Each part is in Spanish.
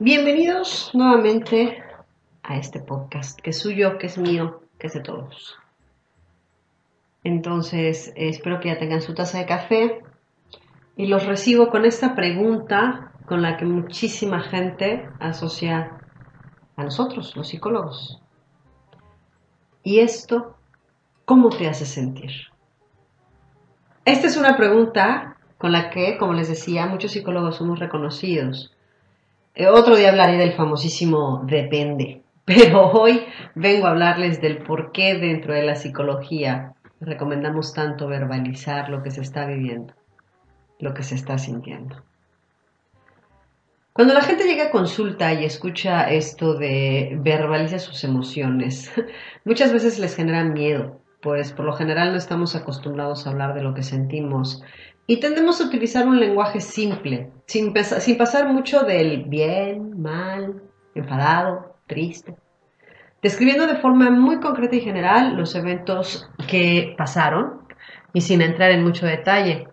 Bienvenidos nuevamente a este podcast que es suyo, que es mío, que es de todos. Entonces, espero que ya tengan su taza de café y los recibo con esta pregunta con la que muchísima gente asocia a nosotros, los psicólogos. ¿Y esto cómo te hace sentir? Esta es una pregunta con la que, como les decía, muchos psicólogos somos reconocidos. Eh, otro día hablaré del famosísimo depende, pero hoy vengo a hablarles del por qué dentro de la psicología recomendamos tanto verbalizar lo que se está viviendo, lo que se está sintiendo. Cuando la gente llega a consulta y escucha esto de verbaliza sus emociones, muchas veces les genera miedo, pues por lo general no estamos acostumbrados a hablar de lo que sentimos y tendemos a utilizar un lenguaje simple, sin, pasar mucho del bien, mal, enfadado, triste, describiendo de forma muy concreta y general los eventos que pasaron y sin entrar en mucho detalle.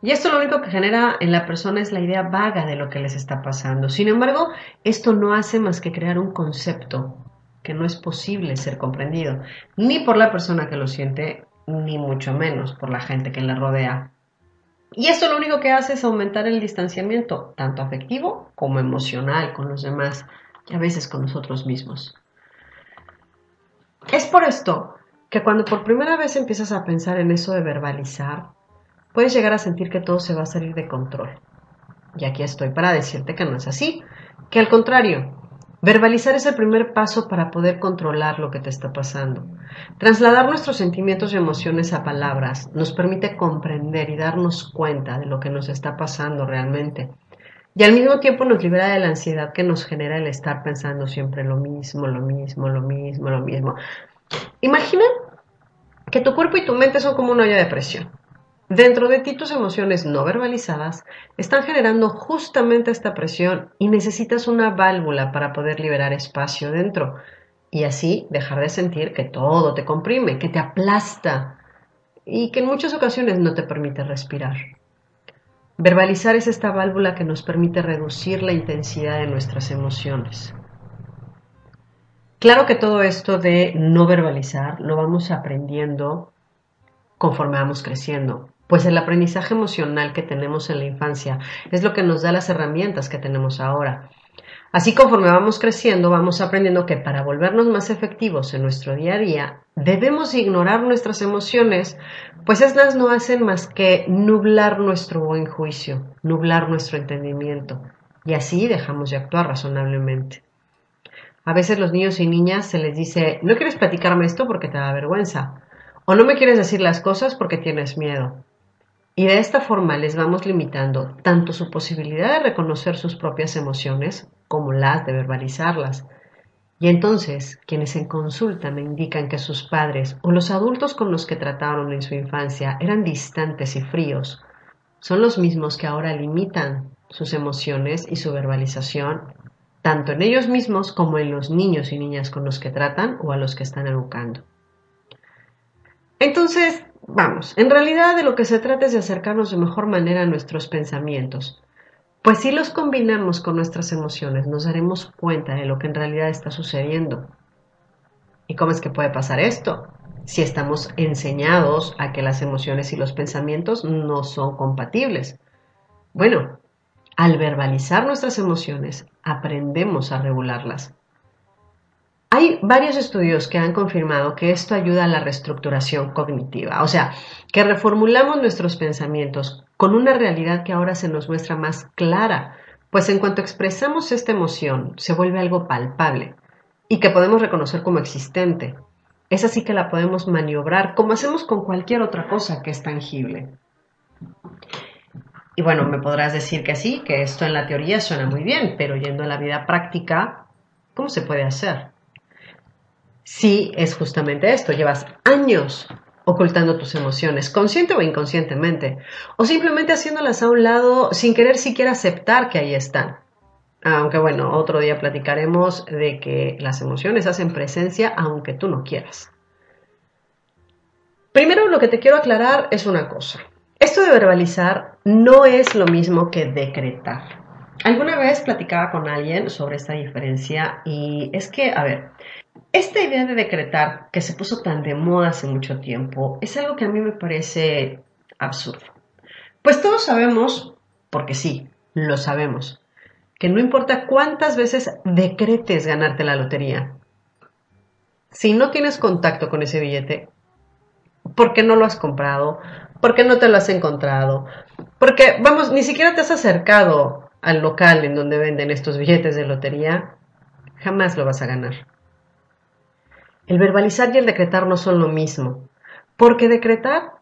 Y esto lo único que genera en la persona es la idea vaga de lo que les está pasando. Sin embargo, esto no hace más que crear un concepto que no es posible ser comprendido, ni por la persona que lo siente, ni mucho menos por la gente que le rodea. Y esto lo único que hace es aumentar el distanciamiento, tanto afectivo como emocional con los demás y a veces con nosotros mismos. Es por esto que cuando por primera vez empiezas a pensar en eso de verbalizar, puedes llegar a sentir que todo se va a salir de control. Y aquí estoy para decirte que no es así, que al contrario, Verbalizar es el primer paso para poder controlar lo que te está pasando. Trasladar nuestros sentimientos y emociones a palabras nos permite comprender y darnos cuenta de lo que nos está pasando realmente. Y al mismo tiempo nos libera de la ansiedad que nos genera el estar pensando siempre lo mismo, lo mismo, lo mismo, lo mismo. Imagina que tu cuerpo y tu mente son como una olla de presión. Dentro de ti tus emociones no verbalizadas están generando justamente esta presión y necesitas una válvula para poder liberar espacio dentro y así dejar de sentir que todo te comprime, que te aplasta y que en muchas ocasiones no te permite respirar. Verbalizar es esta válvula que nos permite reducir la intensidad de nuestras emociones. Claro que todo esto de no verbalizar lo vamos aprendiendo conforme vamos creciendo. Pues el aprendizaje emocional que tenemos en la infancia es lo que nos da las herramientas que tenemos ahora. Así conforme vamos creciendo, vamos aprendiendo que para volvernos más efectivos en nuestro día a día, debemos ignorar nuestras emociones, pues estas no hacen más que nublar nuestro buen juicio, nublar nuestro entendimiento, y así dejamos de actuar razonablemente. A veces los niños y niñas se les dice, no quieres platicarme esto porque te da vergüenza, o no me quieres decir las cosas porque tienes miedo. Y de esta forma les vamos limitando tanto su posibilidad de reconocer sus propias emociones como las de verbalizarlas. Y entonces, quienes en consulta me indican que sus padres o los adultos con los que trataron en su infancia eran distantes y fríos, son los mismos que ahora limitan sus emociones y su verbalización, tanto en ellos mismos como en los niños y niñas con los que tratan o a los que están educando. Entonces, Vamos, en realidad de lo que se trata es de acercarnos de mejor manera a nuestros pensamientos, pues si los combinamos con nuestras emociones nos daremos cuenta de lo que en realidad está sucediendo. ¿Y cómo es que puede pasar esto? Si estamos enseñados a que las emociones y los pensamientos no son compatibles. Bueno, al verbalizar nuestras emociones aprendemos a regularlas. Hay varios estudios que han confirmado que esto ayuda a la reestructuración cognitiva, o sea, que reformulamos nuestros pensamientos con una realidad que ahora se nos muestra más clara, pues en cuanto expresamos esta emoción se vuelve algo palpable y que podemos reconocer como existente. esa sí que la podemos maniobrar como hacemos con cualquier otra cosa que es tangible. Y bueno, me podrás decir que sí, que esto en la teoría suena muy bien, pero yendo a la vida práctica, ¿cómo se puede hacer? Sí, es justamente esto. Llevas años ocultando tus emociones, consciente o inconscientemente, o simplemente haciéndolas a un lado sin querer siquiera aceptar que ahí están. Aunque bueno, otro día platicaremos de que las emociones hacen presencia aunque tú no quieras. Primero lo que te quiero aclarar es una cosa. Esto de verbalizar no es lo mismo que decretar. Alguna vez platicaba con alguien sobre esta diferencia y es que, a ver, esta idea de decretar que se puso tan de moda hace mucho tiempo es algo que a mí me parece absurdo. Pues todos sabemos, porque sí, lo sabemos, que no importa cuántas veces decretes ganarte la lotería, si no tienes contacto con ese billete, ¿por qué no lo has comprado? ¿Por qué no te lo has encontrado? Porque, vamos, ni siquiera te has acercado al local en donde venden estos billetes de lotería, jamás lo vas a ganar. El verbalizar y el decretar no son lo mismo, porque decretar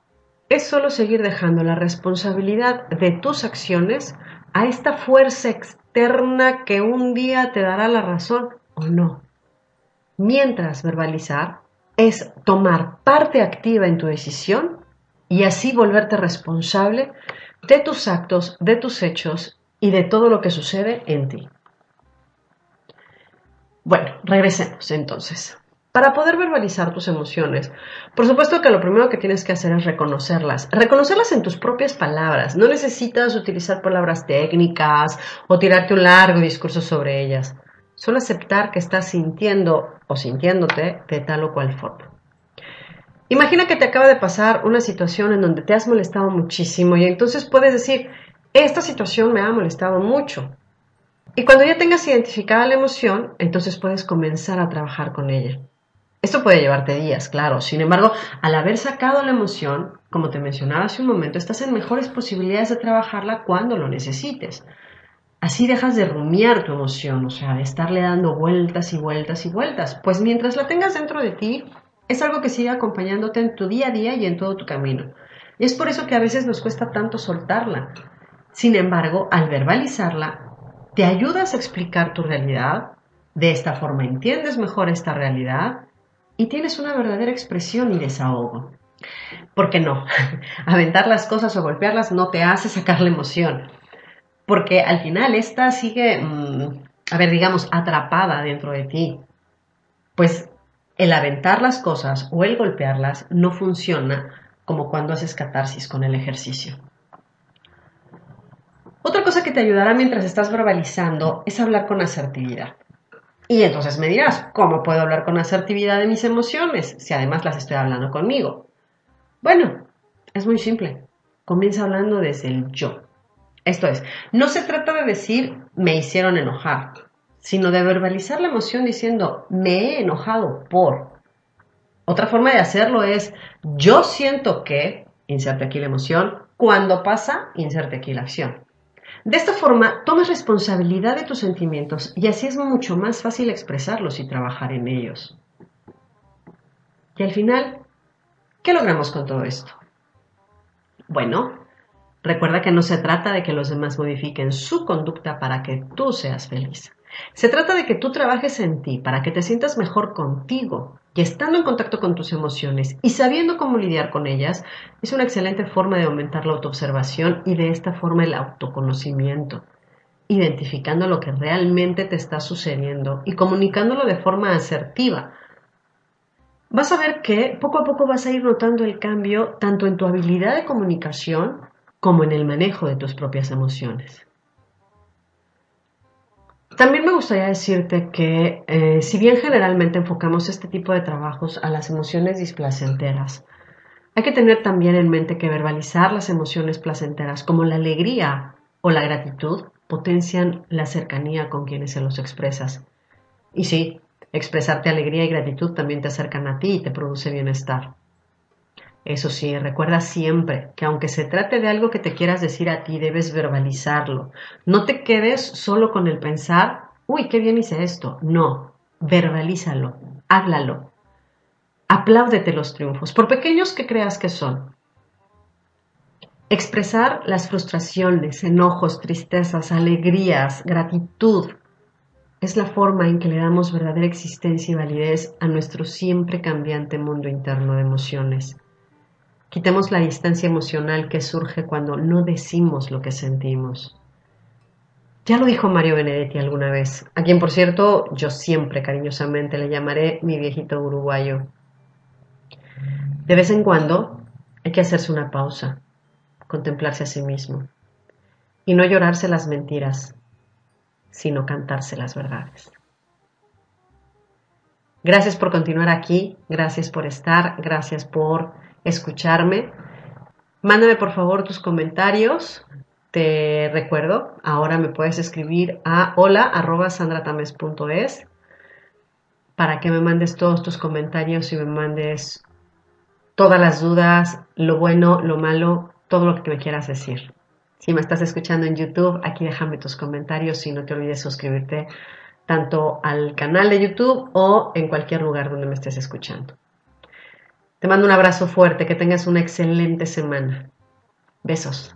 es solo seguir dejando la responsabilidad de tus acciones a esta fuerza externa que un día te dará la razón o no. Mientras verbalizar es tomar parte activa en tu decisión y así volverte responsable de tus actos, de tus hechos y de todo lo que sucede en ti. Bueno, regresemos entonces. Para poder verbalizar tus emociones, por supuesto que lo primero que tienes que hacer es reconocerlas. Reconocerlas en tus propias palabras. No necesitas utilizar palabras técnicas o tirarte un largo discurso sobre ellas. Solo aceptar que estás sintiendo o sintiéndote de tal o cual forma. Imagina que te acaba de pasar una situación en donde te has molestado muchísimo y entonces puedes decir, esta situación me ha molestado mucho. Y cuando ya tengas identificada la emoción, entonces puedes comenzar a trabajar con ella. Esto puede llevarte días, claro. Sin embargo, al haber sacado la emoción, como te mencionaba hace un momento, estás en mejores posibilidades de trabajarla cuando lo necesites. Así dejas de rumiar tu emoción, o sea, de estarle dando vueltas y vueltas y vueltas. Pues mientras la tengas dentro de ti, es algo que sigue acompañándote en tu día a día y en todo tu camino. Y es por eso que a veces nos cuesta tanto soltarla. Sin embargo, al verbalizarla, te ayudas a explicar tu realidad, de esta forma entiendes mejor esta realidad y tienes una verdadera expresión y desahogo. Porque no, aventar las cosas o golpearlas no te hace sacar la emoción. Porque al final esta sigue, mm, a ver, digamos, atrapada dentro de ti. Pues el aventar las cosas o el golpearlas no funciona como cuando haces catarsis con el ejercicio. Otra cosa que te ayudará mientras estás verbalizando es hablar con asertividad. Y entonces me dirás, ¿cómo puedo hablar con asertividad de mis emociones si además las estoy hablando conmigo? Bueno, es muy simple. Comienza hablando desde el yo. Esto es, no se trata de decir me hicieron enojar, sino de verbalizar la emoción diciendo, me he enojado por. Otra forma de hacerlo es, yo siento que, inserte aquí la emoción, cuando pasa, inserte aquí la acción. De esta forma, tomas responsabilidad de tus sentimientos y así es mucho más fácil expresarlos y trabajar en ellos. Y al final, ¿qué logramos con todo esto? Bueno, recuerda que no se trata de que los demás modifiquen su conducta para que tú seas feliz. Se trata de que tú trabajes en ti para que te sientas mejor contigo y estando en contacto con tus emociones y sabiendo cómo lidiar con ellas es una excelente forma de aumentar la autoobservación y de esta forma el autoconocimiento, identificando lo que realmente te está sucediendo y comunicándolo de forma asertiva. Vas a ver que poco a poco vas a ir notando el cambio tanto en tu habilidad de comunicación como en el manejo de tus propias emociones. También me gustaría decirte que eh, si bien generalmente enfocamos este tipo de trabajos a las emociones displacenteras, hay que tener también en mente que verbalizar las emociones placenteras como la alegría o la gratitud potencian la cercanía con quienes se los expresas. Y sí, expresarte alegría y gratitud también te acercan a ti y te produce bienestar. Eso sí, recuerda siempre que aunque se trate de algo que te quieras decir a ti, debes verbalizarlo. No te quedes solo con el pensar, uy, qué bien hice esto. No, verbalízalo, háblalo. Apláudete los triunfos, por pequeños que creas que son. Expresar las frustraciones, enojos, tristezas, alegrías, gratitud, es la forma en que le damos verdadera existencia y validez a nuestro siempre cambiante mundo interno de emociones. Quitemos la distancia emocional que surge cuando no decimos lo que sentimos. Ya lo dijo Mario Benedetti alguna vez, a quien por cierto yo siempre cariñosamente le llamaré mi viejito uruguayo. De vez en cuando hay que hacerse una pausa, contemplarse a sí mismo y no llorarse las mentiras, sino cantarse las verdades. Gracias por continuar aquí, gracias por estar, gracias por escucharme. Mándame por favor tus comentarios. Te recuerdo, ahora me puedes escribir a hola@sandratames.es para que me mandes todos tus comentarios y me mandes todas las dudas, lo bueno, lo malo, todo lo que me quieras decir. Si me estás escuchando en YouTube, aquí déjame tus comentarios y no te olvides suscribirte tanto al canal de YouTube o en cualquier lugar donde me estés escuchando. Te mando un abrazo fuerte, que tengas una excelente semana. Besos.